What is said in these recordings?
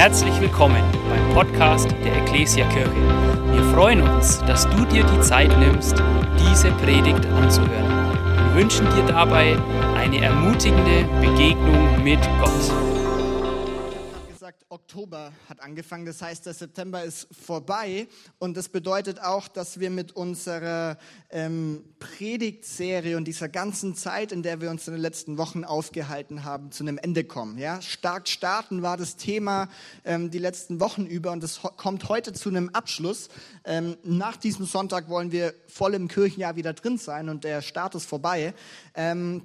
Herzlich willkommen beim Podcast der Ecclesia Kirche. Wir freuen uns, dass du dir die Zeit nimmst, diese Predigt anzuhören. Wir wünschen dir dabei eine ermutigende Begegnung mit Gott. Oktober hat angefangen, das heißt, der September ist vorbei und das bedeutet auch, dass wir mit unserer ähm, Predigtserie und dieser ganzen Zeit, in der wir uns in den letzten Wochen aufgehalten haben, zu einem Ende kommen. Ja? Stark starten war das Thema ähm, die letzten Wochen über und es kommt heute zu einem Abschluss. Ähm, nach diesem Sonntag wollen wir voll im Kirchenjahr wieder drin sein und der Start ist vorbei. Ähm,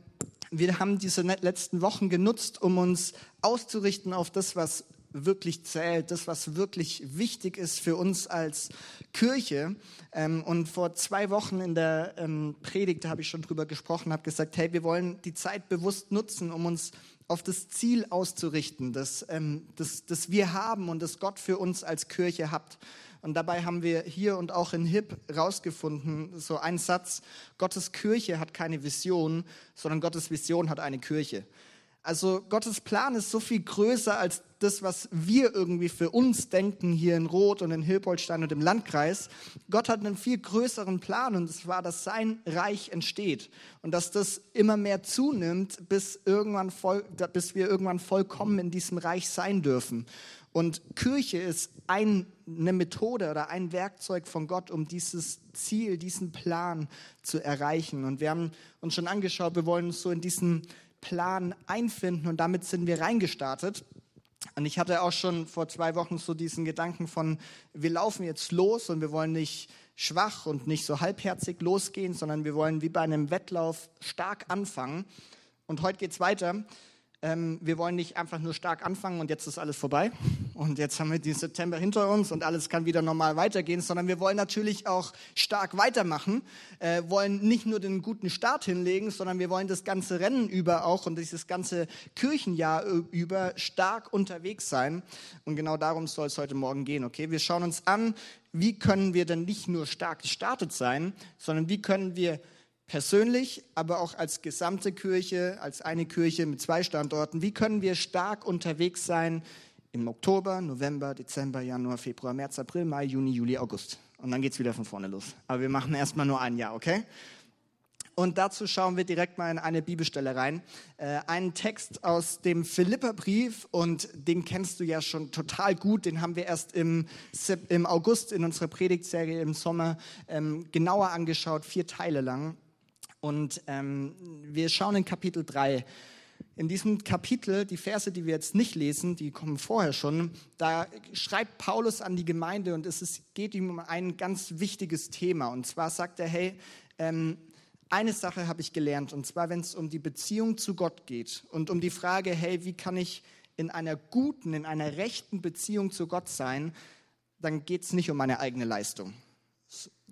wir haben diese letzten Wochen genutzt, um uns auszurichten auf das, was wirklich zählt, das, was wirklich wichtig ist für uns als Kirche. Ähm, und vor zwei Wochen in der ähm, Predigt habe ich schon drüber gesprochen, habe gesagt, hey, wir wollen die Zeit bewusst nutzen, um uns auf das Ziel auszurichten, das, ähm, das, das wir haben und das Gott für uns als Kirche hat. Und dabei haben wir hier und auch in HIP rausgefunden, so ein Satz, Gottes Kirche hat keine Vision, sondern Gottes Vision hat eine Kirche. Also Gottes Plan ist so viel größer als das, was wir irgendwie für uns denken hier in Rot und in Hilpoltstein und im Landkreis. Gott hat einen viel größeren Plan und es war, dass sein Reich entsteht und dass das immer mehr zunimmt, bis, irgendwann voll, bis wir irgendwann vollkommen in diesem Reich sein dürfen. Und Kirche ist ein, eine Methode oder ein Werkzeug von Gott, um dieses Ziel, diesen Plan zu erreichen. Und wir haben uns schon angeschaut, wir wollen so in diesen Plan einfinden und damit sind wir reingestartet. Und ich hatte auch schon vor zwei Wochen so diesen Gedanken von, wir laufen jetzt los und wir wollen nicht schwach und nicht so halbherzig losgehen, sondern wir wollen wie bei einem Wettlauf stark anfangen. Und heute geht es weiter ähm, wir wollen nicht einfach nur stark anfangen und jetzt ist alles vorbei und jetzt haben wir den September hinter uns und alles kann wieder normal weitergehen, sondern wir wollen natürlich auch stark weitermachen, äh, wollen nicht nur den guten Start hinlegen, sondern wir wollen das ganze Rennen über auch und dieses ganze Kirchenjahr über stark unterwegs sein. Und genau darum soll es heute Morgen gehen, okay? Wir schauen uns an, wie können wir denn nicht nur stark gestartet sein, sondern wie können wir persönlich, aber auch als gesamte Kirche, als eine Kirche mit zwei Standorten, wie können wir stark unterwegs sein im Oktober, November, Dezember, Januar, Februar, März, April, Mai, Juni, Juli, August. Und dann geht es wieder von vorne los. Aber wir machen erstmal nur ein Jahr, okay? Und dazu schauen wir direkt mal in eine Bibelstelle rein. Äh, einen Text aus dem Philipperbrief und den kennst du ja schon total gut. Den haben wir erst im, im August in unserer Predigtserie im Sommer ähm, genauer angeschaut, vier Teile lang. Und ähm, wir schauen in Kapitel 3. In diesem Kapitel, die Verse, die wir jetzt nicht lesen, die kommen vorher schon, da schreibt Paulus an die Gemeinde und es ist, geht ihm um ein ganz wichtiges Thema. Und zwar sagt er, hey, ähm, eine Sache habe ich gelernt, und zwar, wenn es um die Beziehung zu Gott geht und um die Frage, hey, wie kann ich in einer guten, in einer rechten Beziehung zu Gott sein, dann geht es nicht um meine eigene Leistung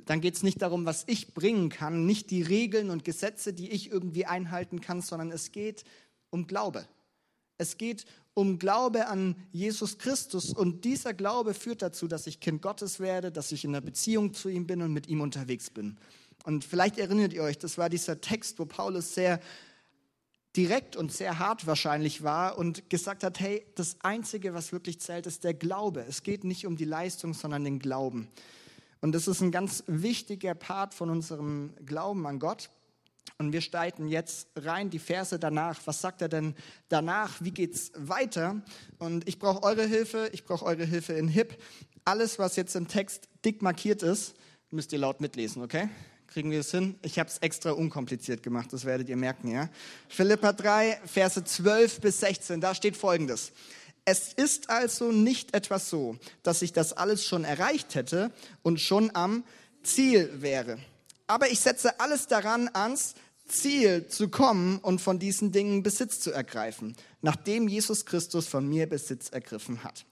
dann geht es nicht darum, was ich bringen kann, nicht die Regeln und Gesetze, die ich irgendwie einhalten kann, sondern es geht um Glaube. Es geht um Glaube an Jesus Christus und dieser Glaube führt dazu, dass ich Kind Gottes werde, dass ich in einer Beziehung zu ihm bin und mit ihm unterwegs bin. Und vielleicht erinnert ihr euch, das war dieser Text, wo Paulus sehr direkt und sehr hart wahrscheinlich war und gesagt hat, hey, das Einzige, was wirklich zählt, ist der Glaube. Es geht nicht um die Leistung, sondern den Glauben. Und das ist ein ganz wichtiger Part von unserem Glauben an Gott. Und wir steigen jetzt rein, die Verse danach. Was sagt er denn danach? Wie geht's weiter? Und ich brauche eure Hilfe. Ich brauche eure Hilfe in HIP. Alles, was jetzt im Text dick markiert ist, müsst ihr laut mitlesen, okay? Kriegen wir es hin? Ich habe es extra unkompliziert gemacht, das werdet ihr merken, ja? Philippa 3, Verse 12 bis 16, da steht folgendes. Es ist also nicht etwas so, dass ich das alles schon erreicht hätte und schon am Ziel wäre. Aber ich setze alles daran, ans Ziel zu kommen und von diesen Dingen Besitz zu ergreifen, nachdem Jesus Christus von mir Besitz ergriffen hat.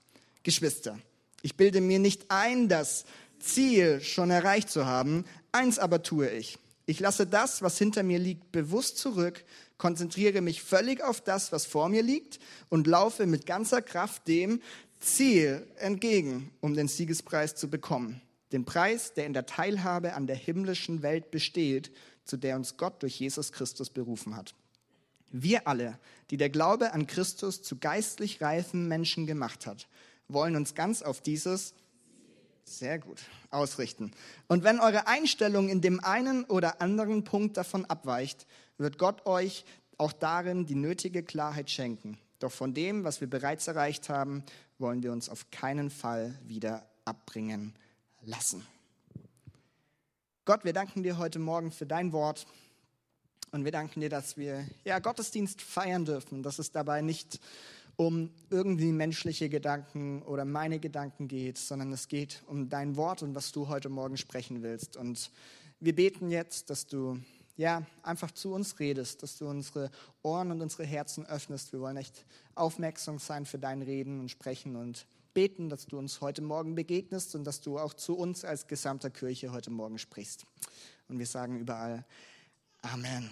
Geschwister, ich bilde mir nicht ein, das Ziel schon erreicht zu haben, eins aber tue ich. Ich lasse das, was hinter mir liegt, bewusst zurück konzentriere mich völlig auf das, was vor mir liegt und laufe mit ganzer Kraft dem Ziel entgegen, um den Siegespreis zu bekommen. Den Preis, der in der Teilhabe an der himmlischen Welt besteht, zu der uns Gott durch Jesus Christus berufen hat. Wir alle, die der Glaube an Christus zu geistlich reifen Menschen gemacht hat, wollen uns ganz auf dieses sehr gut ausrichten. Und wenn eure Einstellung in dem einen oder anderen Punkt davon abweicht, wird Gott euch auch darin die nötige Klarheit schenken. Doch von dem, was wir bereits erreicht haben, wollen wir uns auf keinen Fall wieder abbringen lassen. Gott, wir danken dir heute Morgen für dein Wort und wir danken dir, dass wir ja Gottesdienst feiern dürfen, dass es dabei nicht um irgendwie menschliche Gedanken oder meine Gedanken geht, sondern es geht um dein Wort und was du heute Morgen sprechen willst. Und wir beten jetzt, dass du ja einfach zu uns redest, dass du unsere Ohren und unsere Herzen öffnest. Wir wollen echt aufmerksam sein für dein Reden und Sprechen und beten, dass du uns heute Morgen begegnest und dass du auch zu uns als gesamter Kirche heute Morgen sprichst. Und wir sagen überall Amen.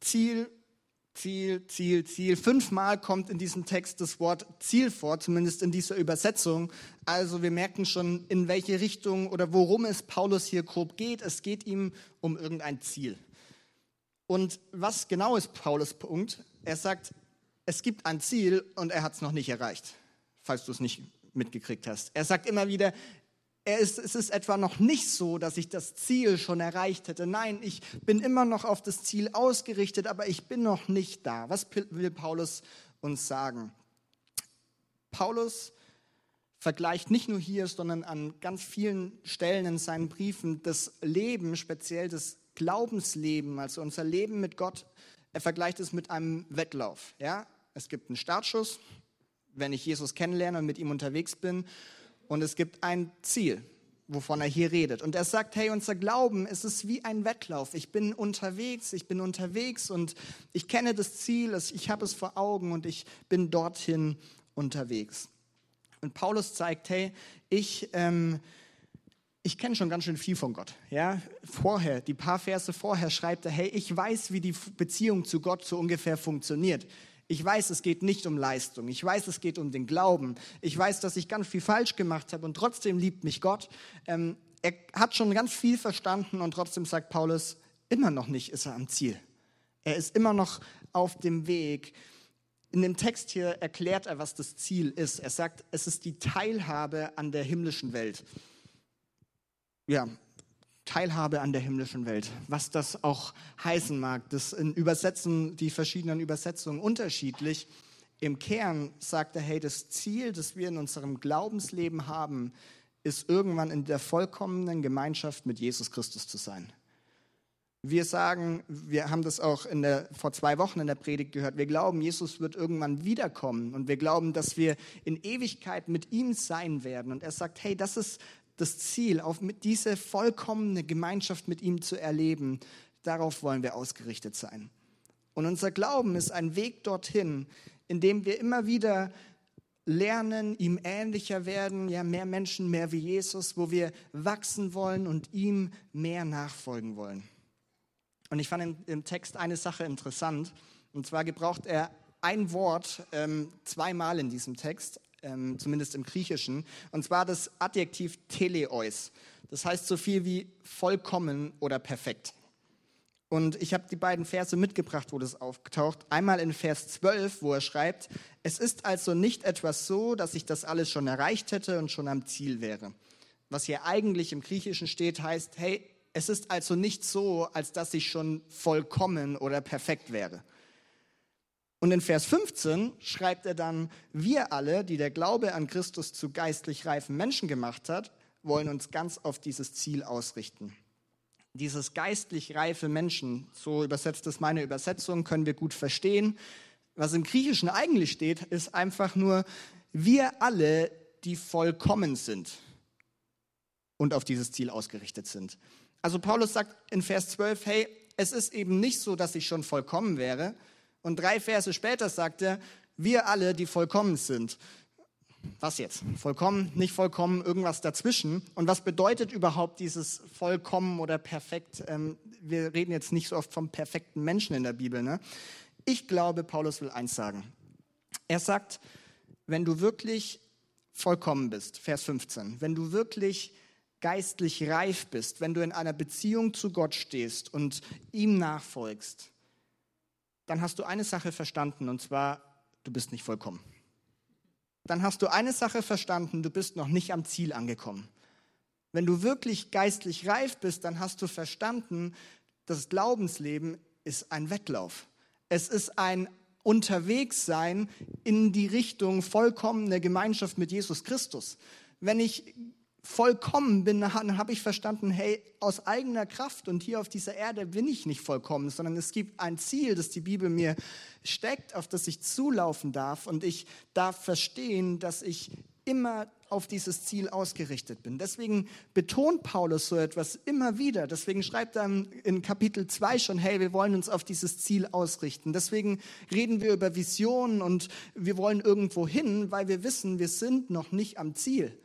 Ziel, Ziel, Ziel, Ziel. Fünfmal kommt in diesem Text das Wort Ziel vor, zumindest in dieser Übersetzung. Also wir merken schon, in welche Richtung oder worum es Paulus hier grob geht. Es geht ihm um irgendein Ziel. Und was genau ist Paulus Punkt? Er sagt, es gibt ein Ziel und er hat es noch nicht erreicht, falls du es nicht mitgekriegt hast. Er sagt immer wieder, er ist, es ist etwa noch nicht so, dass ich das Ziel schon erreicht hätte. Nein, ich bin immer noch auf das Ziel ausgerichtet, aber ich bin noch nicht da. Was will Paulus uns sagen? Paulus vergleicht nicht nur hier, sondern an ganz vielen Stellen in seinen Briefen das Leben, speziell das Glaubensleben, also unser Leben mit Gott. Er vergleicht es mit einem Wettlauf. Ja? Es gibt einen Startschuss, wenn ich Jesus kennenlerne und mit ihm unterwegs bin. Und es gibt ein Ziel, wovon er hier redet. Und er sagt, hey, unser Glauben, es ist wie ein Wettlauf. Ich bin unterwegs, ich bin unterwegs und ich kenne das Ziel, ich habe es vor Augen und ich bin dorthin unterwegs. Und Paulus zeigt, hey, ich, ähm, ich kenne schon ganz schön viel von Gott. Ja, vorher, die paar Verse vorher schreibt er, hey, ich weiß, wie die Beziehung zu Gott so ungefähr funktioniert. Ich weiß, es geht nicht um Leistung. Ich weiß, es geht um den Glauben. Ich weiß, dass ich ganz viel falsch gemacht habe und trotzdem liebt mich Gott. Ähm, er hat schon ganz viel verstanden und trotzdem sagt Paulus, immer noch nicht ist er am Ziel. Er ist immer noch auf dem Weg. In dem Text hier erklärt er, was das Ziel ist. Er sagt, es ist die Teilhabe an der himmlischen Welt. Ja, Teilhabe an der himmlischen Welt, was das auch heißen mag. Das übersetzen die verschiedenen Übersetzungen unterschiedlich. Im Kern sagt er, hey, das Ziel, das wir in unserem Glaubensleben haben, ist irgendwann in der vollkommenen Gemeinschaft mit Jesus Christus zu sein. Wir sagen, wir haben das auch in der, vor zwei Wochen in der Predigt gehört, wir glauben, Jesus wird irgendwann wiederkommen und wir glauben, dass wir in Ewigkeit mit ihm sein werden. Und er sagt, hey, das ist das Ziel, auf diese vollkommene Gemeinschaft mit ihm zu erleben, darauf wollen wir ausgerichtet sein. Und unser Glauben ist ein Weg dorthin, in dem wir immer wieder lernen, ihm ähnlicher werden, ja, mehr Menschen, mehr wie Jesus, wo wir wachsen wollen und ihm mehr nachfolgen wollen. Und ich fand im, Text eine Sache interessant, und zwar gebraucht er ein Wort ähm, zweimal in diesem Text ähm, zumindest im Griechischen, und zwar das Adjektiv teleois. Das heißt so viel wie vollkommen oder perfekt. Und ich habe die beiden Verse mitgebracht, wo das auftaucht. Einmal in Vers 12, wo er schreibt, es ist also nicht etwas so, dass ich das alles schon erreicht hätte und schon am Ziel wäre. Was hier eigentlich im Griechischen steht, heißt, hey, es ist also nicht so, als dass ich schon vollkommen oder perfekt wäre. Und in Vers 15 schreibt er dann, wir alle, die der Glaube an Christus zu geistlich reifen Menschen gemacht hat, wollen uns ganz auf dieses Ziel ausrichten. Dieses geistlich reife Menschen, so übersetzt es meine Übersetzung, können wir gut verstehen. Was im Griechischen eigentlich steht, ist einfach nur, wir alle, die vollkommen sind und auf dieses Ziel ausgerichtet sind. Also Paulus sagt in Vers 12, hey, es ist eben nicht so, dass ich schon vollkommen wäre, und drei Verse später sagt er, wir alle, die vollkommen sind. Was jetzt? Vollkommen, nicht vollkommen, irgendwas dazwischen. Und was bedeutet überhaupt dieses vollkommen oder perfekt? Ähm, wir reden jetzt nicht so oft vom perfekten Menschen in der Bibel. Ne? Ich glaube, Paulus will eins sagen. Er sagt, wenn du wirklich vollkommen bist, Vers 15, wenn du wirklich geistlich reif bist, wenn du in einer Beziehung zu Gott stehst und ihm nachfolgst, dann hast du eine Sache verstanden, und zwar, du bist nicht vollkommen. dann hast du eine Sache verstanden, du bist noch nicht am Ziel angekommen. Wenn du wirklich geistlich reif bist, dann hast du verstanden, das Glaubensleben ist ein Wettlauf. Es ist ein Unterwegssein in die Richtung vollkommene Gemeinschaft mit Jesus Christus. Wenn ich vollkommen bin, dann habe ich verstanden, hey, aus eigener Kraft und hier auf dieser Erde bin ich nicht vollkommen, sondern es gibt ein Ziel, das die Bibel mir steckt, auf das ich zulaufen darf und ich darf verstehen, dass ich immer auf dieses Ziel ausgerichtet bin. Deswegen betont Paulus so etwas immer wieder. Deswegen schreibt er in Kapitel 2 schon, hey, wir wollen uns auf dieses Ziel ausrichten. Deswegen reden wir über Visionen und wir wollen irgendwo hin, weil wir wissen, wir sind noch nicht am Ziel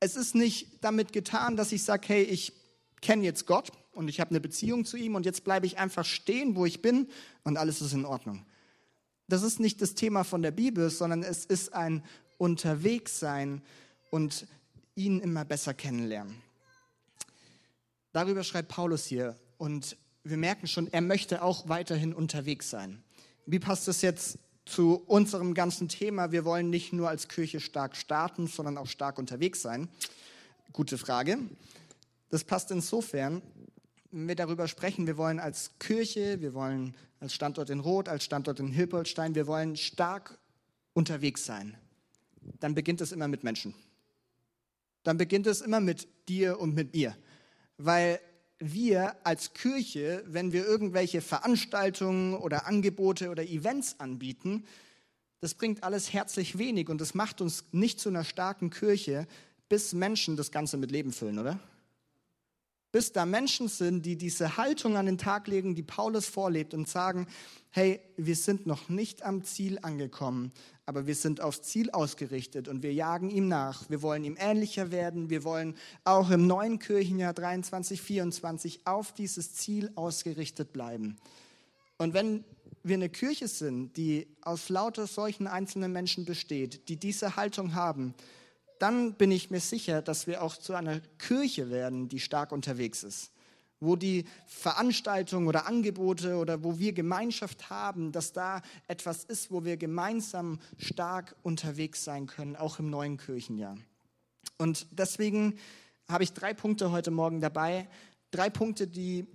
es ist nicht damit getan, dass ich sage, hey, ich kenne jetzt Gott und ich habe eine Beziehung zu ihm und jetzt bleibe ich einfach stehen, wo ich bin und alles ist in Ordnung. Das ist nicht das Thema von der Bibel, sondern es ist ein Unterwegssein und ihn immer besser kennenlernen. Darüber schreibt Paulus hier und wir merken schon, er möchte auch weiterhin unterwegs sein. Wie passt das jetzt zu unserem ganzen Thema. Wir wollen nicht nur als Kirche stark starten, sondern auch stark unterwegs sein. Gute Frage. Das passt insofern, wenn wir darüber sprechen, wir wollen als Kirche, wir wollen als Standort in Rot, als Standort in Hilpoltstein, wir wollen stark unterwegs sein. Dann beginnt es immer mit Menschen. Dann beginnt es immer mit dir und mit mir. Weil wir als Kirche, wenn wir irgendwelche Veranstaltungen oder Angebote oder Events anbieten, das bringt alles herzlich wenig und das macht uns nicht zu einer starken Kirche, bis Menschen das Ganze mit Leben füllen, oder? Bis da Menschen sind, die diese Haltung an den Tag legen, die Paulus vorlebt und sagen, hey, wir sind noch nicht am Ziel angekommen, aber wir sind aufs Ziel ausgerichtet und wir jagen ihm nach. Wir wollen ihm ähnlicher werden. Wir wollen auch im neuen Kirchenjahr 23, 24 auf dieses Ziel ausgerichtet bleiben. Und wenn wir eine Kirche sind, die aus lauter solchen einzelnen Menschen besteht, die diese Haltung haben, dann bin ich mir sicher, dass wir auch zu einer Kirche werden, die stark unterwegs ist wo die Veranstaltungen oder Angebote oder wo wir Gemeinschaft haben, dass da etwas ist, wo wir gemeinsam stark unterwegs sein können, auch im neuen Kirchenjahr. Und deswegen habe ich drei Punkte heute Morgen dabei, drei Punkte, die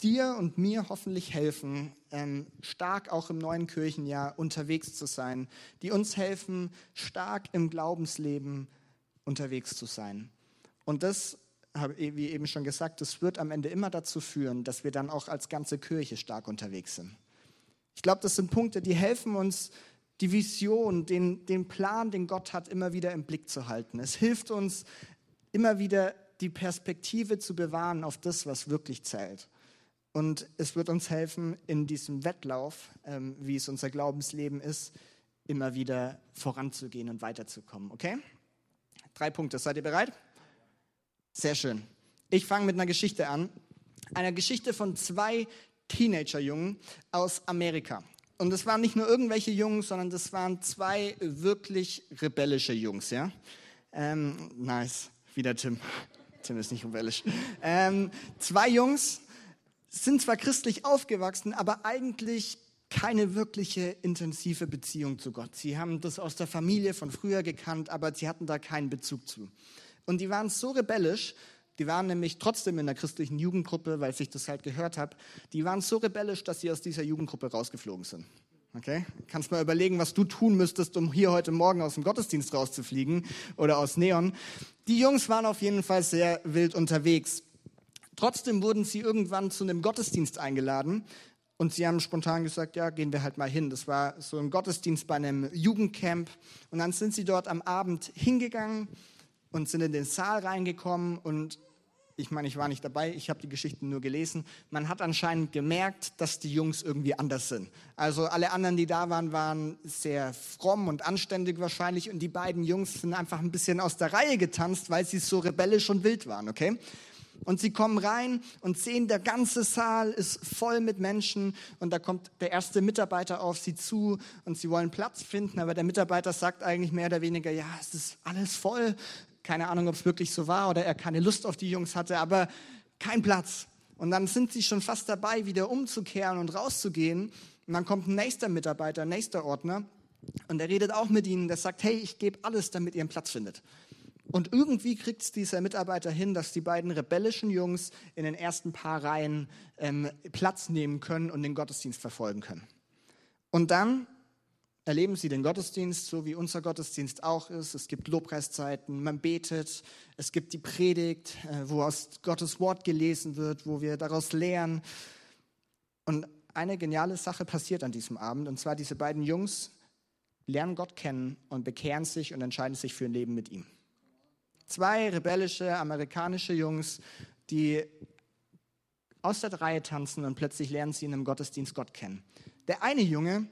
dir und mir hoffentlich helfen, ähm, stark auch im neuen Kirchenjahr unterwegs zu sein, die uns helfen, stark im Glaubensleben unterwegs zu sein. Und das wie eben schon gesagt, das wird am Ende immer dazu führen, dass wir dann auch als ganze Kirche stark unterwegs sind. Ich glaube, das sind Punkte, die helfen uns, die Vision, den, den Plan, den Gott hat, immer wieder im Blick zu halten. Es hilft uns, immer wieder die Perspektive zu bewahren auf das, was wirklich zählt. Und es wird uns helfen, in diesem Wettlauf, ähm, wie es unser Glaubensleben ist, immer wieder voranzugehen und weiterzukommen. Okay? Drei Punkte. Seid ihr bereit? Sehr schön. Ich fange mit einer Geschichte an. Einer Geschichte von zwei Teenager-Jungen aus Amerika. Und es waren nicht nur irgendwelche Jungs, sondern das waren zwei wirklich rebellische Jungs, ja? Ähm, nice. Wieder Tim. Tim ist nicht rebellisch. Ähm, zwei Jungs sind zwar christlich aufgewachsen, aber eigentlich keine wirkliche intensive Beziehung zu Gott. Sie haben das aus der Familie von früher gekannt, aber sie hatten da keinen Bezug zu. Und die waren so rebellisch, die waren nämlich trotzdem in der christlichen Jugendgruppe, weil ich das halt gehört habe, die waren so rebellisch, dass sie aus dieser Jugendgruppe rausgeflogen sind. Okay? Kannst mal überlegen, was du tun müsstest, um hier heute Morgen aus dem Gottesdienst rauszufliegen oder aus Neon. Die Jungs waren auf jeden Fall sehr wild unterwegs. Trotzdem wurden sie irgendwann zu einem Gottesdienst eingeladen und sie haben spontan gesagt, ja, gehen wir halt mal hin. Das war so ein Gottesdienst bei einem Jugendcamp und dann sind sie dort am Abend hingegangen und sind in den Saal reingekommen und ich meine, ich war nicht dabei, ich habe die Geschichten nur gelesen. Man hat anscheinend gemerkt, dass die Jungs irgendwie anders sind. Also alle anderen, die da waren, waren sehr fromm und anständig wahrscheinlich und die beiden Jungs sind einfach ein bisschen aus der Reihe getanzt, weil sie so rebellisch und wild waren, okay? Und sie kommen rein und sehen, der ganze Saal ist voll mit Menschen und da kommt der erste Mitarbeiter auf sie zu und sie wollen Platz finden, aber der Mitarbeiter sagt eigentlich mehr oder weniger, ja, es ist alles voll, keine Ahnung, ob es wirklich so war oder er keine Lust auf die Jungs hatte, aber kein Platz. Und dann sind sie schon fast dabei, wieder umzukehren und rauszugehen. Und dann kommt ein nächster Mitarbeiter, ein nächster Ordner Und er redet auch mit ihnen, der sagt, hey, ich gebe alles, damit ihr einen Platz findet. Und irgendwie kriegt es dieser Mitarbeiter hin, dass die beiden rebellischen Jungs in den ersten paar Reihen ähm, Platz nehmen können und den Gottesdienst verfolgen können. Und dann erleben sie den Gottesdienst, so wie unser Gottesdienst auch ist. Es gibt Lobpreiszeiten, man betet, es gibt die Predigt, äh, wo aus Gottes Wort gelesen wird, wo wir daraus lernen. Und eine geniale Sache passiert an diesem Abend, und zwar diese beiden Jungs lernen Gott kennen und bekehren sich und entscheiden sich für ein Leben mit ihm. Zwei rebellische amerikanische Jungs, die aus der Reihe tanzen und plötzlich lernen sie in einem Gottesdienst Gott kennen. Der eine Junge,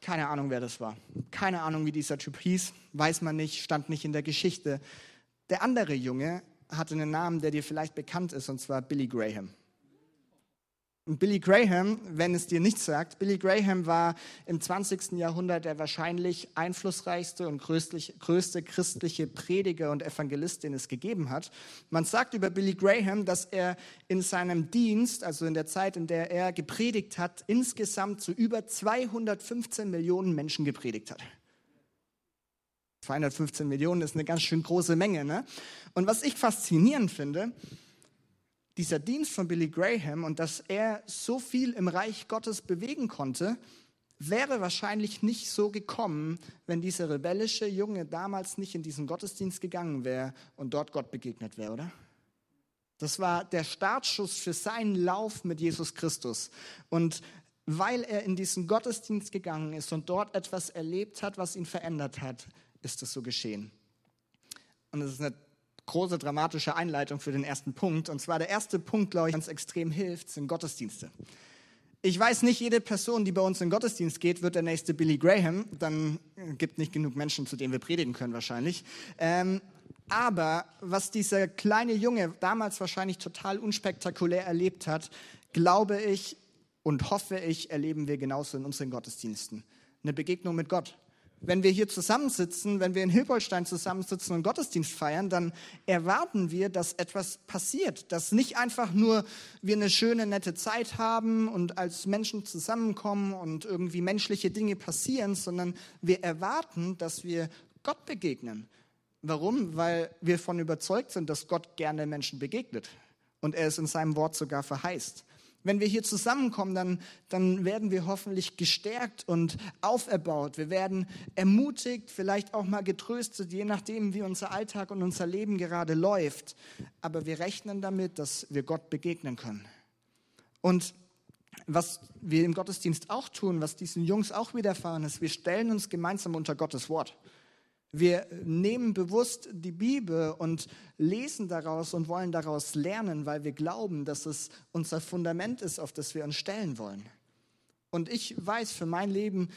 keine Ahnung, wer das war. Keine Ahnung, wie dieser Typ hieß, weiß man nicht, stand nicht in der Geschichte. Der andere Junge hatte einen Namen, der dir vielleicht bekannt ist, und zwar Billy Graham. Billy Graham, wenn es dir nichts sagt, Billy Graham war im 20. Jahrhundert der wahrscheinlich einflussreichste und größte christliche Prediger und Evangelist, den es gegeben hat. Man sagt über Billy Graham, dass er in seinem Dienst, also in der Zeit, in der er gepredigt hat, insgesamt zu über 215 Millionen Menschen gepredigt hat. 215 Millionen ist eine ganz schön große Menge. Ne? Und was ich faszinierend finde, dieser Dienst von Billy Graham und dass er so viel im Reich Gottes bewegen konnte, wäre wahrscheinlich nicht so gekommen, wenn dieser rebellische Junge damals nicht in diesen Gottesdienst gegangen wäre und dort Gott begegnet wäre, oder? Das war der Startschuss für seinen Lauf mit Jesus Christus. Und weil er in diesen Gottesdienst gegangen ist und dort etwas erlebt hat, was ihn verändert hat, ist es so geschehen. Und es ist eine große dramatische Einleitung für den ersten Punkt. Und zwar der erste Punkt, glaube ich, ganz extrem hilft, sind Gottesdienste. Ich weiß nicht, jede Person, die bei uns in den Gottesdienst geht, wird der nächste Billy Graham. Dann gibt nicht genug Menschen, zu denen wir predigen können wahrscheinlich. Ähm, aber was dieser kleine Junge damals wahrscheinlich total unspektakulär erlebt hat, glaube ich und hoffe ich, erleben wir genauso in unseren Gottesdiensten. Eine Begegnung mit Gott wenn wir hier zusammensitzen, wenn wir in Hilpolstein zusammensitzen und Gottesdienst feiern, dann erwarten wir, dass etwas passiert, dass nicht einfach nur wir eine schöne, nette Zeit haben und als Menschen zusammenkommen und irgendwie menschliche Dinge passieren, sondern wir erwarten, dass wir Gott begegnen. Warum? Weil wir von überzeugt sind, dass Gott gerne Menschen begegnet und er es in seinem Wort sogar verheißt. Wenn wir hier zusammenkommen, dann, dann werden wir hoffentlich gestärkt und auferbaut. Wir werden ermutigt, vielleicht auch mal getröstet, je nachdem, wie unser Alltag und unser Leben gerade läuft. Aber wir rechnen damit, dass wir Gott begegnen können. Und was wir im Gottesdienst auch tun, was diesen Jungs auch widerfahren ist, wir stellen uns gemeinsam unter Gottes Wort. Wir nehmen bewusst die Bibel und lesen daraus und wollen daraus lernen, weil wir glauben, dass es unser Fundament ist, auf das wir uns stellen wollen. Und ich weiß für mein Leben,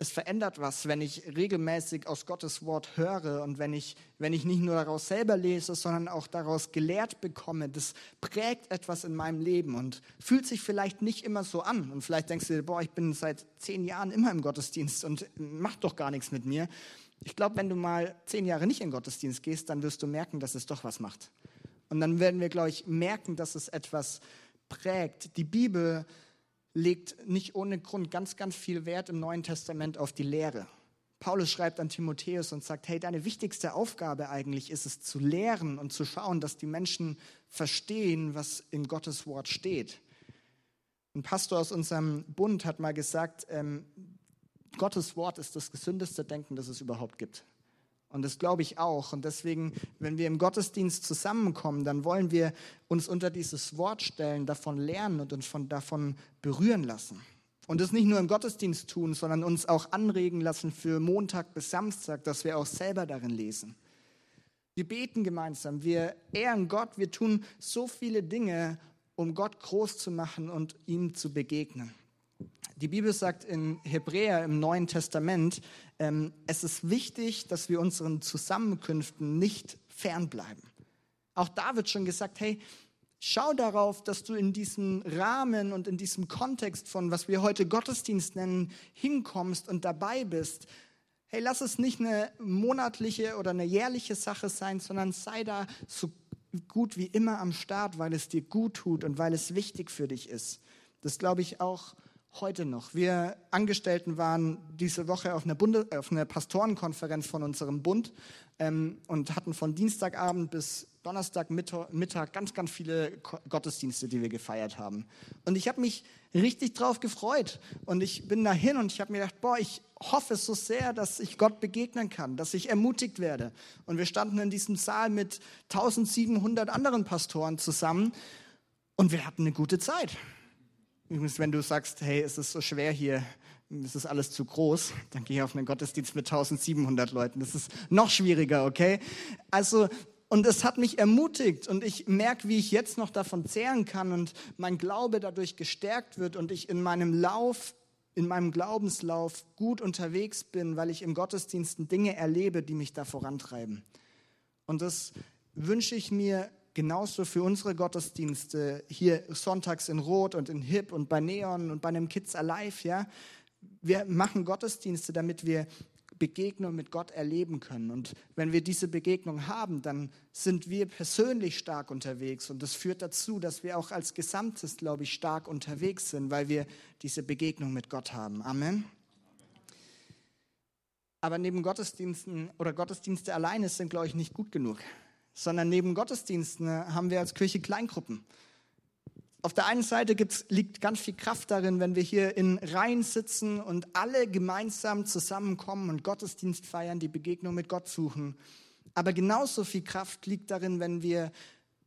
es verändert was, wenn ich regelmäßig aus Gottes Wort höre und wenn ich, wenn ich nicht nur daraus selber lese, sondern auch daraus gelehrt bekomme. Das prägt etwas in meinem Leben und fühlt sich vielleicht nicht immer so an. Und vielleicht denkst du dir, boah, ich bin seit zehn Jahren immer im Gottesdienst und macht doch gar nichts mit mir. Ich glaube, wenn du mal zehn Jahre nicht in Gottesdienst gehst, dann wirst du merken, dass es doch was macht. Und dann werden wir, glaube ich, merken, dass es etwas prägt. Die Bibel legt nicht ohne Grund ganz, ganz viel Wert im Neuen Testament auf die Lehre. Paulus schreibt an Timotheus und sagt, hey, deine wichtigste Aufgabe eigentlich ist es zu lehren und zu schauen, dass die Menschen verstehen, was in Gottes Wort steht. Ein Pastor aus unserem Bund hat mal gesagt, ähm, Gottes Wort ist das gesündeste Denken, das es überhaupt gibt. Und das glaube ich auch. Und deswegen, wenn wir im Gottesdienst zusammenkommen, dann wollen wir uns unter dieses Wort stellen, davon lernen und uns von, davon berühren lassen. Und das nicht nur im Gottesdienst tun, sondern uns auch anregen lassen für Montag bis Samstag, dass wir auch selber darin lesen. Wir beten gemeinsam, wir ehren Gott, wir tun so viele Dinge, um Gott groß zu machen und ihm zu begegnen. Die Bibel sagt in Hebräer im Neuen Testament, ähm, es ist wichtig, dass wir unseren Zusammenkünften nicht fernbleiben. Auch da wird schon gesagt, hey, schau darauf, dass du in diesem Rahmen und in diesem Kontext von, was wir heute Gottesdienst nennen, hinkommst und dabei bist. Hey, lass es nicht eine monatliche oder eine jährliche Sache sein, sondern sei da so gut wie immer am Start, weil es dir gut tut und weil es wichtig für dich ist. Das glaube ich auch Heute noch. Wir Angestellten waren diese Woche auf einer, Bunde, auf einer Pastorenkonferenz von unserem Bund ähm, und hatten von Dienstagabend bis Donnerstagmittag ganz, ganz viele Gottesdienste, die wir gefeiert haben. Und ich habe mich richtig drauf gefreut. Und ich bin dahin und ich habe mir gedacht, boah, ich hoffe so sehr, dass ich Gott begegnen kann, dass ich ermutigt werde. Und wir standen in diesem Saal mit 1700 anderen Pastoren zusammen und wir hatten eine gute Zeit. Übrigens, wenn du sagst, hey, es ist so schwer hier, es ist alles zu groß, dann gehe ich auf einen Gottesdienst mit 1700 Leuten. Das ist noch schwieriger, okay? Also, und es hat mich ermutigt und ich merke, wie ich jetzt noch davon zehren kann und mein Glaube dadurch gestärkt wird und ich in meinem Lauf, in meinem Glaubenslauf gut unterwegs bin, weil ich im Gottesdiensten Dinge erlebe, die mich da vorantreiben. Und das wünsche ich mir genauso für unsere Gottesdienste hier sonntags in Rot und in Hip und bei Neon und bei einem Kids Alive, ja. Wir machen Gottesdienste, damit wir Begegnung mit Gott erleben können. Und wenn wir diese Begegnung haben, dann sind wir persönlich stark unterwegs. Und das führt dazu, dass wir auch als Gesamtes, glaube ich, stark unterwegs sind, weil wir diese Begegnung mit Gott haben. Amen. Aber neben Gottesdiensten oder Gottesdienste alleine sind, glaube ich, nicht gut genug sondern neben Gottesdiensten äh, haben wir als Kirche Kleingruppen. Auf der einen Seite liegt ganz viel Kraft darin, wenn wir hier in Reihen sitzen und alle gemeinsam zusammenkommen und Gottesdienst feiern, die Begegnung mit Gott suchen. Aber genauso viel Kraft liegt darin, wenn wir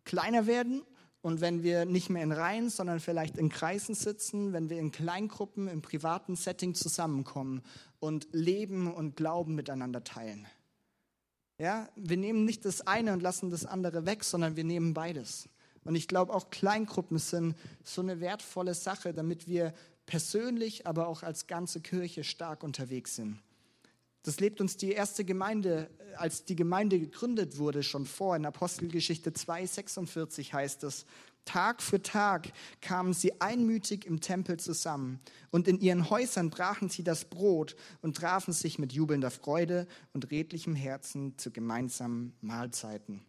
kleiner werden und wenn wir nicht mehr in Reihen, sondern vielleicht in Kreisen sitzen, wenn wir in Kleingruppen, im privaten Setting zusammenkommen und Leben und Glauben miteinander teilen. Ja, wir nehmen nicht das eine und lassen das andere weg, sondern wir nehmen beides. Und ich glaube, auch Kleingruppen sind so eine wertvolle Sache, damit wir persönlich, aber auch als ganze Kirche stark unterwegs sind. Das lebt uns die erste Gemeinde, als die Gemeinde gegründet wurde, schon vor. In Apostelgeschichte 2,46 heißt es, Tag für Tag kamen sie einmütig im Tempel zusammen und in ihren Häusern brachen sie das Brot und trafen sich mit jubelnder Freude und redlichem Herzen zu gemeinsamen Mahlzeiten.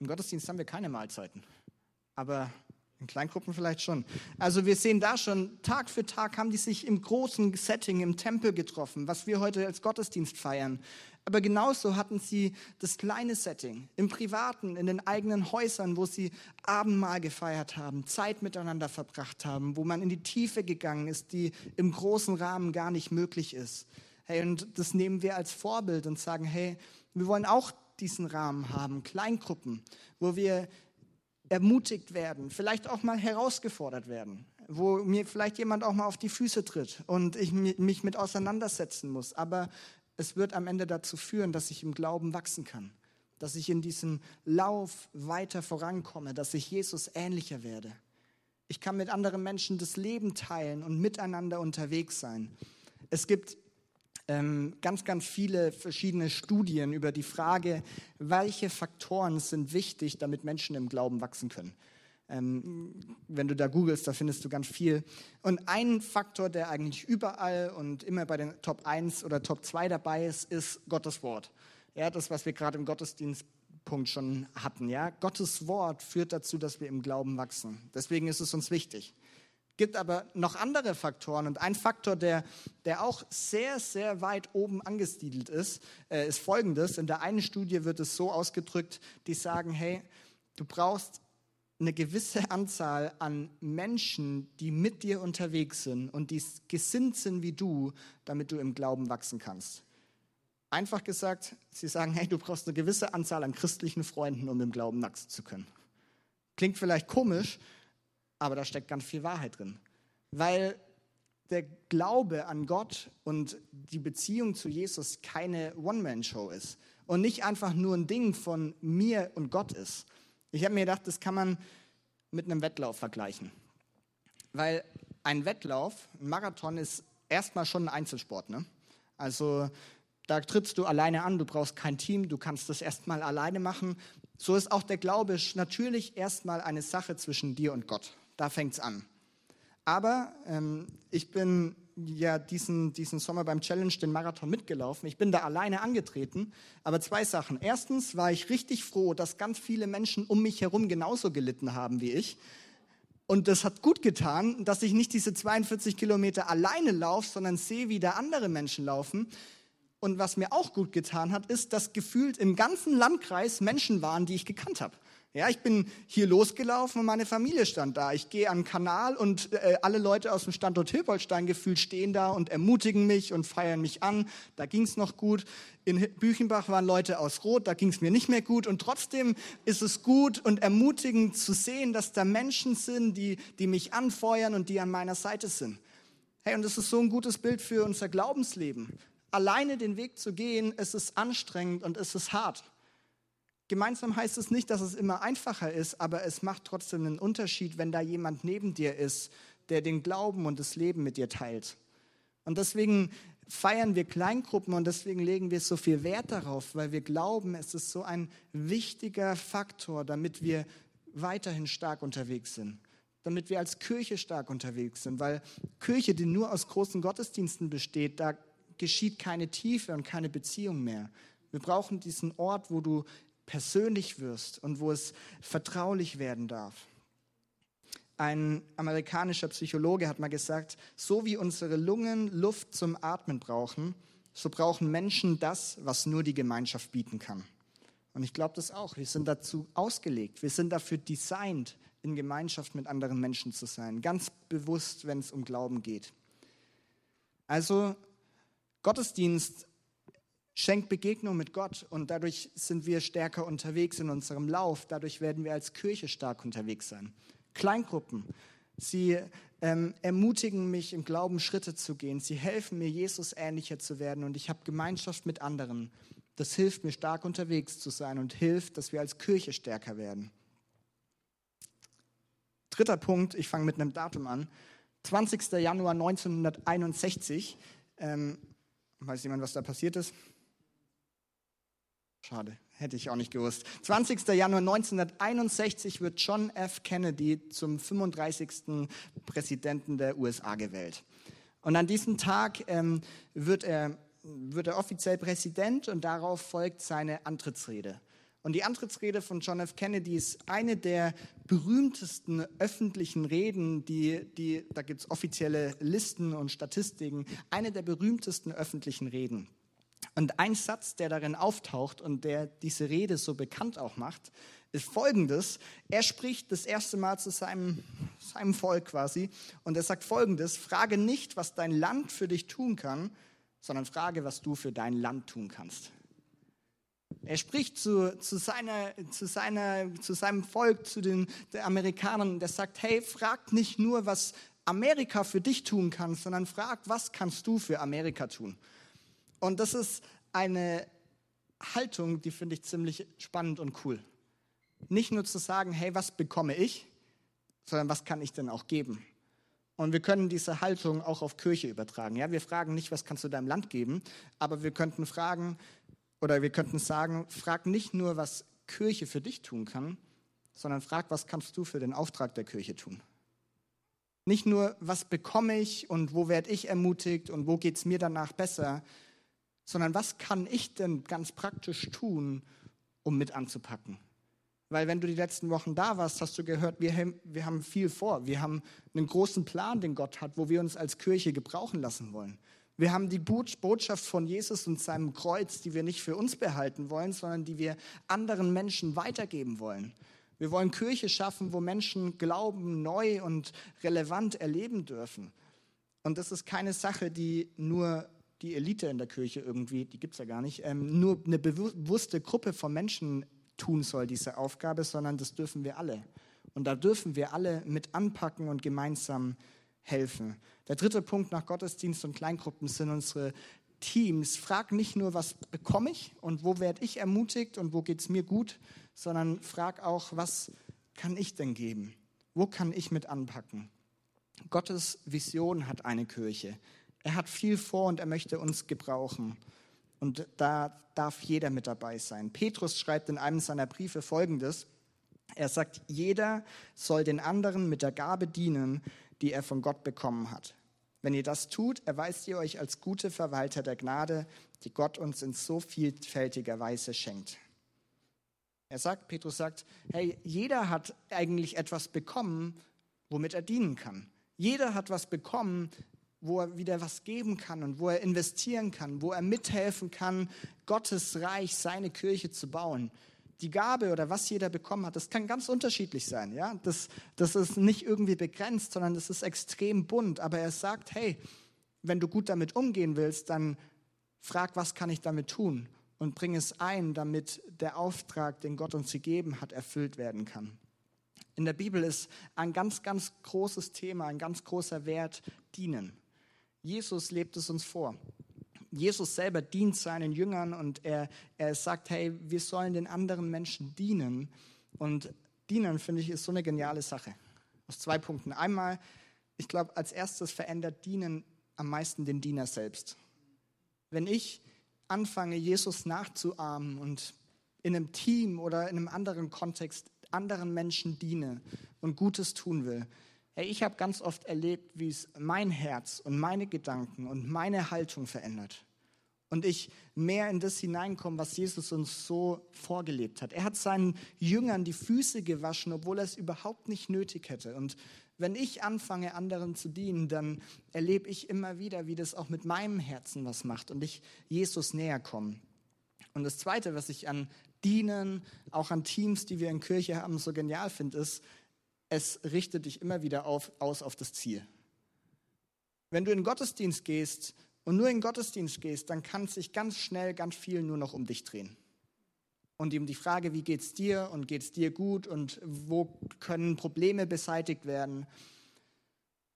Im Gottesdienst haben wir keine Mahlzeiten, aber in Kleingruppen vielleicht schon. Also wir sehen da schon, Tag für Tag haben die sich im großen Setting im Tempel getroffen, was wir heute als Gottesdienst feiern. Aber genauso hatten sie das kleine Setting im Privaten, in den eigenen Häusern, wo sie Abendmahl gefeiert haben, Zeit miteinander verbracht haben, wo man in die Tiefe gegangen ist, die im großen Rahmen gar nicht möglich ist. Hey, und das nehmen wir als Vorbild und sagen, hey, wir wollen auch diesen Rahmen haben, Kleingruppen, wo wir ermutigt werden, vielleicht auch mal herausgefordert werden, wo mir vielleicht jemand auch mal auf die Füße tritt und ich mich mit auseinandersetzen muss. Aber es wird am Ende dazu führen, dass ich im Glauben wachsen kann, dass ich in diesem Lauf weiter vorankomme, dass ich Jesus ähnlicher werde. Ich kann mit anderen Menschen das Leben teilen und miteinander unterwegs sein. Es gibt ganz, ganz viele verschiedene Studien über die Frage, welche Faktoren sind wichtig, damit Menschen im Glauben wachsen können. Ähm, wenn du da googelst, da findest du ganz viel. Und ein Faktor, der eigentlich überall und immer bei den Top 1 oder Top 2 dabei ist, ist Gottes Wort. Ja, das, was wir gerade im Gottesdienstpunkt schon hatten. Ja, Gottes Wort führt dazu, dass wir im Glauben wachsen. Deswegen ist es uns wichtig. Gibt aber noch andere Faktoren und ein Faktor, der, der auch sehr, sehr weit oben angesiedelt ist, äh, ist folgendes. In der einen Studie wird es so ausgedrückt, die sagen, hey, du brauchst eine gewisse Anzahl an Menschen, die mit dir unterwegs sind und die gesinnt sind wie du, damit du im Glauben wachsen kannst. Einfach gesagt, sie sagen, hey, du brauchst eine gewisse Anzahl an christlichen Freunden, um im Glauben wachsen zu können. Klingt vielleicht komisch, aber da steckt ganz viel Wahrheit drin. Weil der Glaube an Gott und die Beziehung zu Jesus keine One-Man-Show ist und nicht einfach nur ein Ding von mir und Gott ist, ich habe mir gedacht, das kann man mit einem Wettlauf vergleichen. Weil ein Wettlauf, ein Marathon ist erstmal schon ein Einzelsport. Ne? Also da trittst du alleine an, du brauchst kein Team, du kannst das erstmal alleine machen. So ist auch der Glaube natürlich erstmal eine Sache zwischen dir und Gott. Da fängt es an. Aber ähm, ich bin ja diesen, diesen Sommer beim Challenge den Marathon mitgelaufen. Ich bin da alleine angetreten. Aber zwei Sachen. Erstens war ich richtig froh, dass ganz viele Menschen um mich herum genauso gelitten haben wie ich. Und das hat gut getan, dass ich nicht diese 42 Kilometer alleine laufe, sondern sehe, wie da andere Menschen laufen. Und was mir auch gut getan hat, ist, dass gefühlt im ganzen Landkreis Menschen waren, die ich gekannt habe. Ja, ich bin hier losgelaufen und meine Familie stand da. Ich gehe an den Kanal und äh, alle Leute aus dem Standort Hilpolstein gefühlt stehen da und ermutigen mich und feiern mich an. Da ging es noch gut. In Büchenbach waren Leute aus Rot, da ging es mir nicht mehr gut. Und trotzdem ist es gut und ermutigend zu sehen, dass da Menschen sind, die, die mich anfeuern und die an meiner Seite sind. Hey, und das ist so ein gutes Bild für unser Glaubensleben. Alleine den Weg zu gehen, es ist anstrengend und es ist hart. Gemeinsam heißt es nicht, dass es immer einfacher ist, aber es macht trotzdem einen Unterschied, wenn da jemand neben dir ist, der den Glauben und das Leben mit dir teilt. Und deswegen feiern wir Kleingruppen und deswegen legen wir so viel Wert darauf, weil wir glauben, es ist so ein wichtiger Faktor, damit wir weiterhin stark unterwegs sind, damit wir als Kirche stark unterwegs sind, weil Kirche, die nur aus großen Gottesdiensten besteht, da geschieht keine Tiefe und keine Beziehung mehr. Wir brauchen diesen Ort, wo du persönlich wirst und wo es vertraulich werden darf. Ein amerikanischer Psychologe hat mal gesagt, so wie unsere Lungen Luft zum Atmen brauchen, so brauchen Menschen das, was nur die Gemeinschaft bieten kann. Und ich glaube das auch. Wir sind dazu ausgelegt. Wir sind dafür designt, in Gemeinschaft mit anderen Menschen zu sein. Ganz bewusst, wenn es um Glauben geht. Also Gottesdienst schenkt Begegnung mit Gott und dadurch sind wir stärker unterwegs in unserem Lauf. Dadurch werden wir als Kirche stark unterwegs sein. Kleingruppen, sie ähm, ermutigen mich im Glauben Schritte zu gehen. Sie helfen mir, Jesus ähnlicher zu werden und ich habe Gemeinschaft mit anderen. Das hilft mir, stark unterwegs zu sein und hilft, dass wir als Kirche stärker werden. Dritter Punkt, ich fange mit einem Datum an. 20. Januar 1961. Ähm, weiß jemand, was da passiert ist? Schade, hätte ich auch nicht gewusst. 20. Januar 1961 wird John F. Kennedy zum 35. Präsidenten der USA gewählt. Und an diesem Tag ähm, wird, er, wird er offiziell Präsident und darauf folgt seine Antrittsrede. Und die Antrittsrede von John F. Kennedy ist eine der berühmtesten öffentlichen Reden, die, die da gibt es offizielle Listen und Statistiken, eine der berühmtesten öffentlichen Reden. Und ein Satz, der darin auftaucht und der diese Rede so bekannt auch macht, ist folgendes. Er spricht das erste Mal zu seinem, seinem Volk quasi und er sagt folgendes, frage nicht, was dein Land für dich tun kann, sondern frage, was du für dein Land tun kannst. Er spricht zu, zu, seiner, zu, seiner, zu seinem Volk, zu den, den Amerikanern, der sagt, hey, frag nicht nur, was Amerika für dich tun kann, sondern frag, was kannst du für Amerika tun? Und das ist eine Haltung, die finde ich ziemlich spannend und cool. Nicht nur zu sagen, hey, was bekomme ich, sondern was kann ich denn auch geben? Und wir können diese Haltung auch auf Kirche übertragen. Ja, wir fragen nicht, was kannst du deinem Land geben, aber wir könnten fragen oder wir könnten sagen, frag nicht nur, was Kirche für dich tun kann, sondern frag, was kannst du für den Auftrag der Kirche tun? Nicht nur, was bekomme ich und wo werde ich ermutigt und wo geht es mir danach besser, sondern was kann ich denn ganz praktisch tun, um mit anzupacken? Weil wenn du die letzten Wochen da warst, hast du gehört, wir haben, wir haben viel vor. Wir haben einen großen Plan, den Gott hat, wo wir uns als Kirche gebrauchen lassen wollen. Wir haben die Botschaft von Jesus und seinem Kreuz, die wir nicht für uns behalten wollen, sondern die wir anderen Menschen weitergeben wollen. Wir wollen Kirche schaffen, wo Menschen Glauben neu und relevant erleben dürfen. Und das ist keine Sache, die nur die Elite in der Kirche irgendwie, die gibt es ja gar nicht, ähm, nur eine bewusste Gruppe von Menschen tun soll, diese Aufgabe, sondern das dürfen wir alle. Und da dürfen wir alle mit anpacken und gemeinsam helfen. Der dritte Punkt nach Gottesdienst und Kleingruppen sind unsere Teams. Frag nicht nur, was bekomme ich und wo werde ich ermutigt und wo geht es mir gut, sondern frag auch, was kann ich denn geben? Wo kann ich mit anpacken? Gottes Vision hat eine Kirche. Er hat viel vor und er möchte uns gebrauchen. Und da darf jeder mit dabei sein. Petrus schreibt in einem seiner Briefe Folgendes. Er sagt, jeder soll den anderen mit der Gabe dienen, die er von Gott bekommen hat. Wenn ihr das tut, erweist ihr euch als gute Verwalter der Gnade, die Gott uns in so vielfältiger Weise schenkt. Er sagt, Petrus sagt, hey, jeder hat eigentlich etwas bekommen, womit er dienen kann. Jeder hat was bekommen, wo er wieder was geben kann und wo er investieren kann, wo er mithelfen kann, Gottes Reich, seine Kirche zu bauen. Die Gabe oder was jeder bekommen hat, das kann ganz unterschiedlich sein. Ja? Das, das ist nicht irgendwie begrenzt, sondern das ist extrem bunt. Aber er sagt, hey, wenn du gut damit umgehen willst, dann frag, was kann ich damit tun? Und bring es ein, damit der Auftrag, den Gott uns gegeben hat, erfüllt werden kann. In der Bibel ist ein ganz, ganz großes Thema, ein ganz großer Wert dienen. Jesus lebt es uns vor. Jesus selber dient seinen Jüngern und er, er sagt, hey, wir sollen den anderen Menschen dienen. Und dienen, finde ich, ist so eine geniale Sache. Aus zwei Punkten. Einmal, ich glaube, als erstes verändert Dienen am meisten den Diener selbst. Wenn ich anfange, Jesus nachzuahmen und in einem Team oder in einem anderen Kontext anderen Menschen diene und Gutes tun will, Hey, ich habe ganz oft erlebt, wie es mein Herz und meine Gedanken und meine Haltung verändert. Und ich mehr in das hineinkomme, was Jesus uns so vorgelebt hat. Er hat seinen Jüngern die Füße gewaschen, obwohl er es überhaupt nicht nötig hätte. Und wenn ich anfange, anderen zu dienen, dann erlebe ich immer wieder, wie das auch mit meinem Herzen was macht und ich Jesus näher komme. Und das Zweite, was ich an Dienen, auch an Teams, die wir in Kirche haben, so genial finde, ist, es richtet dich immer wieder auf, aus auf das Ziel. Wenn du in Gottesdienst gehst und nur in Gottesdienst gehst, dann kann sich ganz schnell ganz viel nur noch um dich drehen. Und um die Frage, wie geht es dir und geht es dir gut und wo können Probleme beseitigt werden.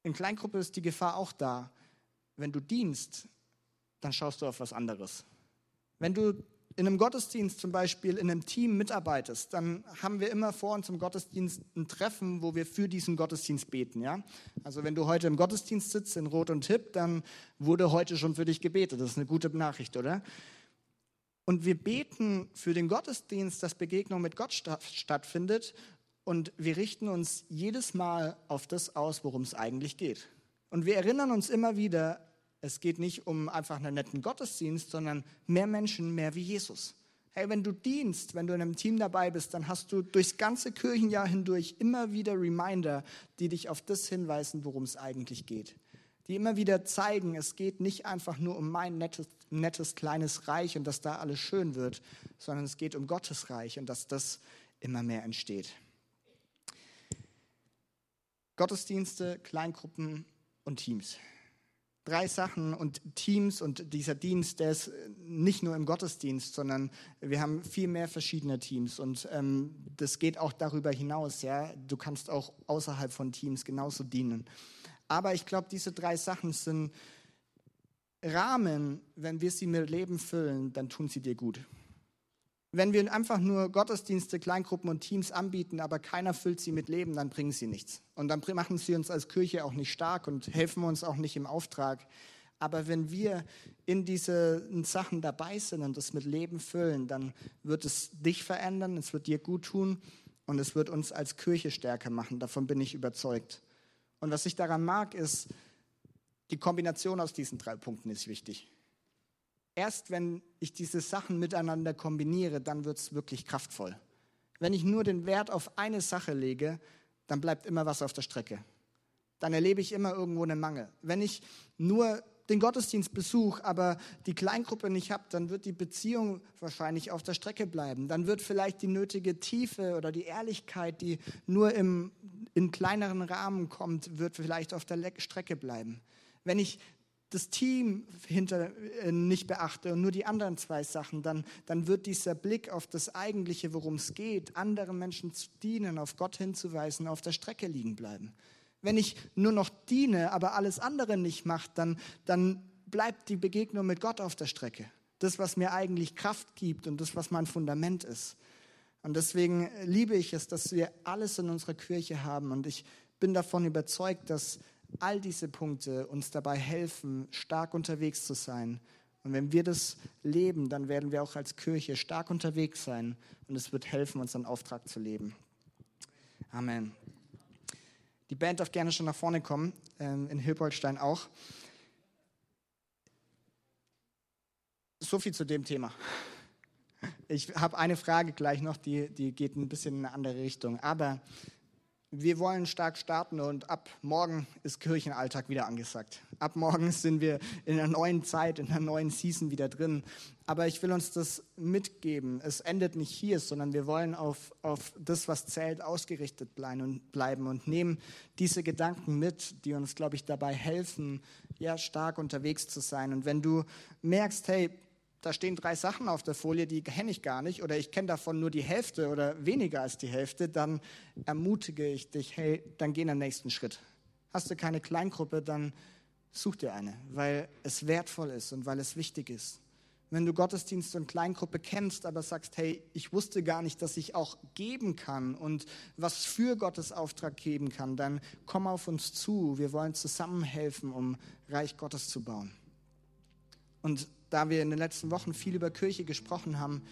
In Kleingruppe ist die Gefahr auch da. Wenn du dienst, dann schaust du auf was anderes. Wenn du in einem Gottesdienst zum Beispiel in einem Team mitarbeitest, dann haben wir immer vor uns im Gottesdienst ein Treffen, wo wir für diesen Gottesdienst beten. Ja? Also wenn du heute im Gottesdienst sitzt in Rot und Tipp, dann wurde heute schon für dich gebetet. Das ist eine gute Nachricht, oder? Und wir beten für den Gottesdienst, dass Begegnung mit Gott stattfindet. Und wir richten uns jedes Mal auf das aus, worum es eigentlich geht. Und wir erinnern uns immer wieder es geht nicht um einfach einen netten Gottesdienst, sondern mehr Menschen, mehr wie Jesus. Hey, wenn du dienst, wenn du in einem Team dabei bist, dann hast du durchs ganze Kirchenjahr hindurch immer wieder Reminder, die dich auf das hinweisen, worum es eigentlich geht. Die immer wieder zeigen, es geht nicht einfach nur um mein nettes, nettes kleines Reich und dass da alles schön wird, sondern es geht um Gottes Reich und dass das immer mehr entsteht. Gottesdienste, Kleingruppen und Teams drei Sachen und Teams und dieser Dienst, der ist nicht nur im Gottesdienst, sondern wir haben viel mehr verschiedene Teams und ähm, das geht auch darüber hinaus. Ja, du kannst auch außerhalb von Teams genauso dienen. Aber ich glaube, diese drei Sachen sind Rahmen. Wenn wir sie mit Leben füllen, dann tun sie dir gut. Wenn wir einfach nur Gottesdienste, Kleingruppen und Teams anbieten, aber keiner füllt sie mit Leben, dann bringen sie nichts. Und dann machen sie uns als Kirche auch nicht stark und helfen uns auch nicht im Auftrag. Aber wenn wir in diesen Sachen dabei sind und das mit Leben füllen, dann wird es dich verändern, es wird dir gut tun und es wird uns als Kirche stärker machen. Davon bin ich überzeugt. Und was ich daran mag, ist, die Kombination aus diesen drei Punkten ist wichtig. Erst wenn ich diese Sachen miteinander kombiniere, dann wird es wirklich kraftvoll. Wenn ich nur den Wert auf eine Sache lege, dann bleibt immer was auf der Strecke. Dann erlebe ich immer irgendwo einen Mangel. Wenn ich nur den Gottesdienst besuche, aber die Kleingruppe nicht habe, dann wird die Beziehung wahrscheinlich auf der Strecke bleiben. Dann wird vielleicht die nötige Tiefe oder die Ehrlichkeit, die nur im, in kleineren Rahmen kommt, wird vielleicht auf der Strecke bleiben. Wenn ich das Team hinter, äh, nicht beachte und nur die anderen zwei Sachen, dann, dann wird dieser Blick auf das Eigentliche, worum es geht, anderen Menschen zu dienen, auf Gott hinzuweisen, auf der Strecke liegen bleiben. Wenn ich nur noch diene, aber alles andere nicht mache, dann, dann bleibt die Begegnung mit Gott auf der Strecke. Das, was mir eigentlich Kraft gibt und das, was mein Fundament ist. Und deswegen liebe ich es, dass wir alles in unserer Kirche haben. Und ich bin davon überzeugt, dass all diese Punkte uns dabei helfen, stark unterwegs zu sein. Und wenn wir das leben, dann werden wir auch als Kirche stark unterwegs sein und es wird helfen, unseren Auftrag zu leben. Amen. Die Band darf gerne schon nach vorne kommen, ähm, in Hilpoltstein auch. So viel zu dem Thema. Ich habe eine Frage gleich noch, die, die geht ein bisschen in eine andere Richtung. Aber wir wollen stark starten und ab morgen ist Kirchenalltag wieder angesagt. Ab morgen sind wir in einer neuen Zeit, in einer neuen Season wieder drin. Aber ich will uns das mitgeben. Es endet nicht hier, sondern wir wollen auf, auf das, was zählt, ausgerichtet bleiben und, nehmen diese Gedanken mit, die uns, glaube ich, dabei helfen, ja, stark unterwegs zu sein. Und wenn du merkst, hey, da stehen drei Sachen auf der Folie, die kenne ich gar nicht oder ich kenne davon nur die Hälfte oder weniger als die Hälfte, dann ermutige ich dich, hey, dann geh in den nächsten Schritt. Hast du keine Kleingruppe, dann such dir eine, weil es wertvoll ist und weil es wichtig ist. Wenn du Gottesdienst und Kleingruppe kennst, aber sagst, hey, ich wusste gar nicht, dass ich auch geben kann und was für Gottes Auftrag geben kann, dann komm auf uns zu. Wir wollen zusammen helfen, um Reich Gottes zu bauen. Und da wir in den letzten Wochen viel über Kirche gesprochen haben,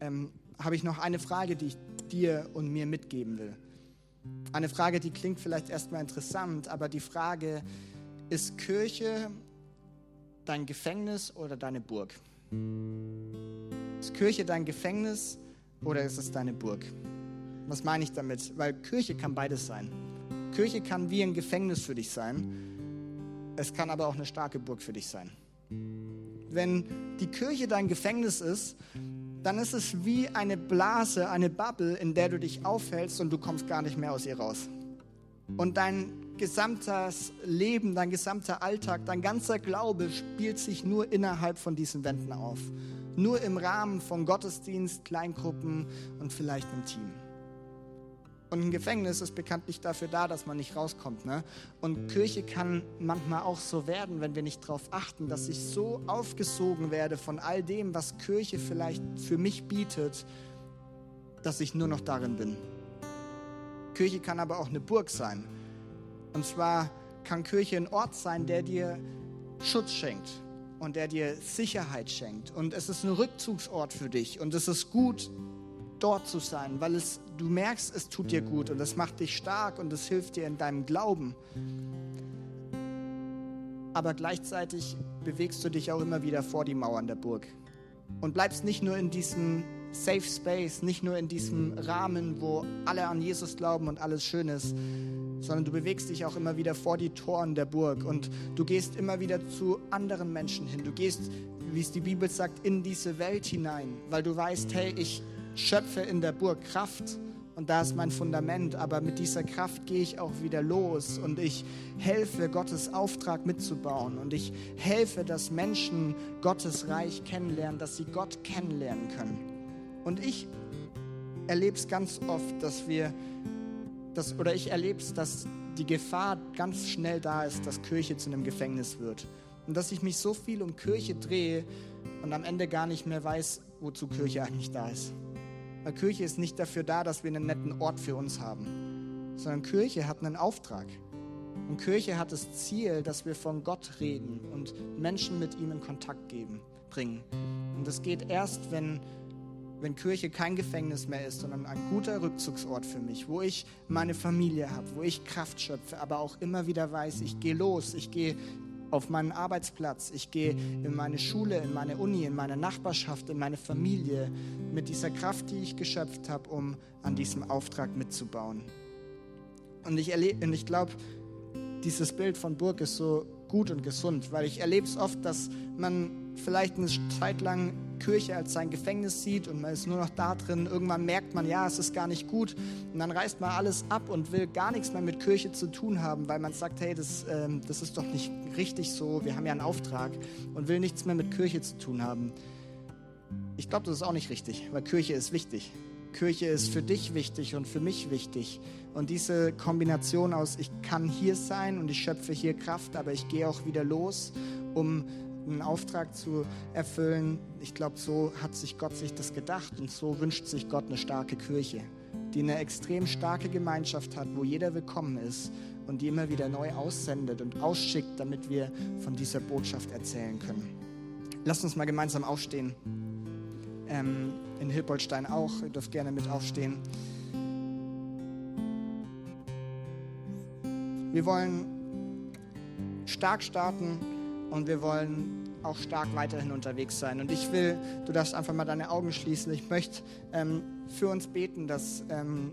ähm, habe ich noch eine Frage, die ich dir und mir mitgeben will. Eine Frage, die klingt vielleicht erstmal interessant, aber die Frage, ist Kirche dein Gefängnis oder deine Burg? Ist Kirche dein Gefängnis oder ist es deine Burg? Was meine ich damit? Weil Kirche kann beides sein. Kirche kann wie ein Gefängnis für dich sein. Es kann aber auch eine starke Burg für dich sein wenn die Kirche dein Gefängnis ist, dann ist es wie eine Blase, eine Bubble, in der du dich aufhältst und du kommst gar nicht mehr aus ihr raus. Und dein gesamtes Leben, dein gesamter Alltag, dein ganzer Glaube spielt sich nur innerhalb von diesen Wänden auf. Nur im Rahmen von Gottesdienst, Kleingruppen und vielleicht einem Team. Und ein Gefängnis ist bekanntlich dafür da, dass man nicht rauskommt. Ne? Und Kirche kann manchmal auch so werden, wenn wir nicht darauf achten, dass ich so aufgesogen werde von all dem, was Kirche vielleicht für mich bietet, dass ich nur noch darin bin. Kirche kann aber auch eine Burg sein. Und zwar kann Kirche ein Ort sein, der dir Schutz schenkt und der dir Sicherheit schenkt. Und es ist ein Rückzugsort für dich. Und es ist gut, dort zu sein, weil es, du merkst, es tut dir gut und es macht dich stark und es hilft dir in deinem Glauben. Aber gleichzeitig bewegst du dich auch immer wieder vor die Mauern der Burg und bleibst nicht nur in diesem Safe Space, nicht nur in diesem Rahmen, wo alle an Jesus glauben und alles schön ist, sondern du bewegst dich auch immer wieder vor die Toren der Burg und du gehst immer wieder zu anderen Menschen hin. Du gehst, wie es die Bibel sagt, in diese Welt hinein, weil du weißt, hey, ich, schöpfe in der Burg Kraft und da ist mein Fundament, aber mit dieser Kraft gehe ich auch wieder los und ich helfe, Gottes Auftrag mitzubauen und ich helfe, dass Menschen Gottes Reich kennenlernen, dass sie Gott kennenlernen können. Und ich erlebe es ganz oft, dass wir, dass, oder ich erlebe es, dass die Gefahr ganz schnell da ist, dass Kirche zu einem Gefängnis wird. Und dass ich mich so viel um Kirche drehe und am Ende gar nicht mehr weiß, wozu Kirche eigentlich da ist. Weil Kirche ist nicht dafür da, dass wir einen netten Ort für uns haben, sondern Kirche hat einen Auftrag. Und Kirche hat das Ziel, dass wir von Gott reden und Menschen mit ihm in Kontakt geben, bringen. Und das geht erst, wenn, wenn Kirche kein Gefängnis mehr ist, sondern ein guter Rückzugsort für mich, wo ich meine Familie habe, wo ich Kraft schöpfe, aber auch immer wieder weiß, ich gehe los, ich gehe auf meinen Arbeitsplatz, ich gehe in meine Schule, in meine Uni, in meine Nachbarschaft, in meine Familie mit dieser Kraft, die ich geschöpft habe, um an diesem Auftrag mitzubauen. Und ich, ich glaube, dieses Bild von Burg ist so gut und gesund, weil ich erlebe es oft, dass man vielleicht eine Zeit lang Kirche als sein Gefängnis sieht und man ist nur noch da drin. Irgendwann merkt man, ja, es ist gar nicht gut. Und dann reißt man alles ab und will gar nichts mehr mit Kirche zu tun haben, weil man sagt, hey, das, ähm, das ist doch nicht richtig so. Wir haben ja einen Auftrag und will nichts mehr mit Kirche zu tun haben. Ich glaube, das ist auch nicht richtig, weil Kirche ist wichtig. Kirche ist für dich wichtig und für mich wichtig. Und diese Kombination aus, ich kann hier sein und ich schöpfe hier Kraft, aber ich gehe auch wieder los, um einen Auftrag zu erfüllen. Ich glaube, so hat sich Gott sich das gedacht und so wünscht sich Gott eine starke Kirche, die eine extrem starke Gemeinschaft hat, wo jeder willkommen ist und die immer wieder neu aussendet und ausschickt, damit wir von dieser Botschaft erzählen können. Lasst uns mal gemeinsam aufstehen. Ähm, in Hilpoltstein auch. Ihr dürft gerne mit aufstehen. Wir wollen stark starten und wir wollen auch stark weiterhin unterwegs sein. Und ich will, du darfst einfach mal deine Augen schließen. Ich möchte ähm, für uns beten, dass, ähm,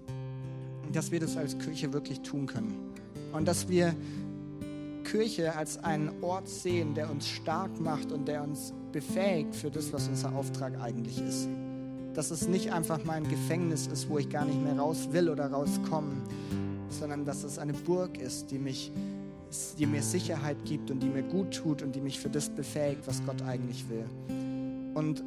dass wir das als Kirche wirklich tun können. Und dass wir Kirche als einen Ort sehen, der uns stark macht und der uns befähigt für das, was unser Auftrag eigentlich ist. Dass es nicht einfach mein Gefängnis ist, wo ich gar nicht mehr raus will oder rauskomme, sondern dass es eine Burg ist, die, mich, die mir Sicherheit gibt und die mir gut tut und die mich für das befähigt, was Gott eigentlich will. Und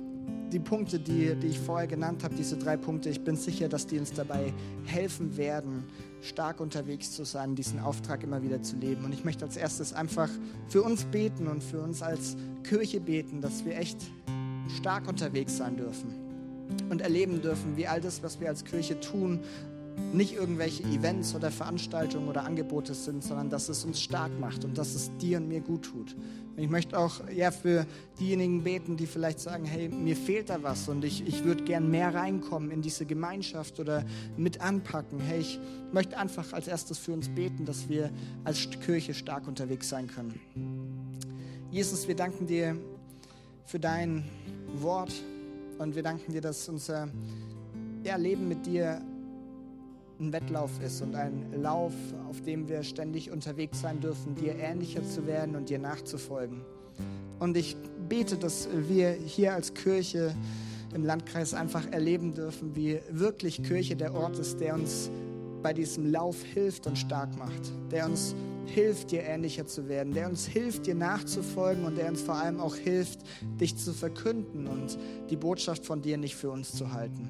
die Punkte, die, die ich vorher genannt habe, diese drei Punkte, ich bin sicher, dass die uns dabei helfen werden, stark unterwegs zu sein, diesen Auftrag immer wieder zu leben. Und ich möchte als erstes einfach für uns beten und für uns als Kirche beten, dass wir echt stark unterwegs sein dürfen und erleben dürfen, wie all das, was wir als Kirche tun, nicht irgendwelche Events oder Veranstaltungen oder Angebote sind, sondern dass es uns stark macht und dass es dir und mir gut tut. Ich möchte auch ja, für diejenigen beten, die vielleicht sagen, hey, mir fehlt da was und ich, ich würde gern mehr reinkommen in diese Gemeinschaft oder mit anpacken. Hey, ich möchte einfach als erstes für uns beten, dass wir als Kirche stark unterwegs sein können. Jesus, wir danken dir für dein Wort und wir danken dir, dass unser ja, Leben mit dir ein Wettlauf ist und ein Lauf, auf dem wir ständig unterwegs sein dürfen, dir ähnlicher zu werden und dir nachzufolgen. Und ich bete, dass wir hier als Kirche im Landkreis einfach erleben dürfen, wie wirklich Kirche der Ort ist, der uns bei diesem Lauf hilft und stark macht, der uns hilft, dir ähnlicher zu werden, der uns hilft, dir nachzufolgen und der uns vor allem auch hilft, dich zu verkünden und die Botschaft von dir nicht für uns zu halten.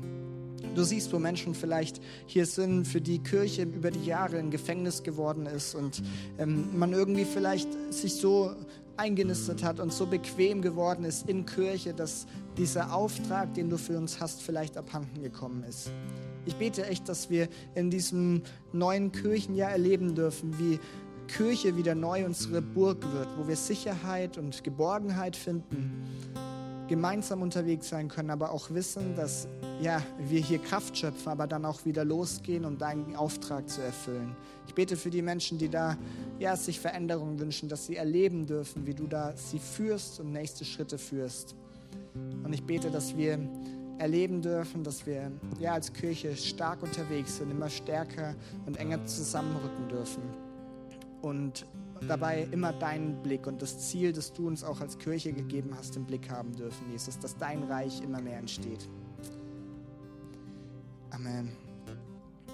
Du siehst, wo Menschen vielleicht hier sind, für die Kirche über die Jahre ein Gefängnis geworden ist und ähm, man irgendwie vielleicht sich so eingenistet hat und so bequem geworden ist in Kirche, dass dieser Auftrag, den du für uns hast, vielleicht abhanden gekommen ist. Ich bete echt, dass wir in diesem neuen Kirchenjahr erleben dürfen, wie Kirche wieder neu unsere Burg wird, wo wir Sicherheit und Geborgenheit finden gemeinsam unterwegs sein können, aber auch wissen, dass ja, wir hier Kraft schöpfen, aber dann auch wieder losgehen, um deinen Auftrag zu erfüllen. Ich bete für die Menschen, die da ja, sich Veränderungen wünschen, dass sie erleben dürfen, wie du da sie führst und nächste Schritte führst. Und ich bete, dass wir erleben dürfen, dass wir ja, als Kirche stark unterwegs sind, immer stärker und enger zusammenrücken dürfen. Und dabei immer deinen Blick und das Ziel, das du uns auch als Kirche gegeben hast, im Blick haben dürfen, Jesus, dass dein Reich immer mehr entsteht. Amen.